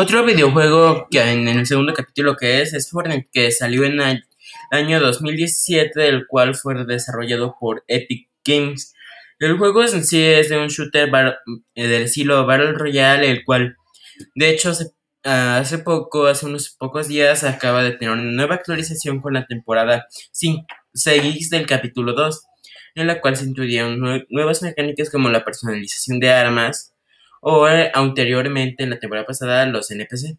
Otro videojuego que en el segundo capítulo que es es Fortnite, que salió en el año 2017, el cual fue desarrollado por Epic Games. El juego en sí es de un shooter del estilo Battle Royale, el cual, de hecho, hace poco, hace unos pocos días, acaba de tener una nueva actualización con la temporada 6 del capítulo 2, en la cual se incluyeron nuevas mecánicas como la personalización de armas, o anteriormente en la temporada pasada los NPC.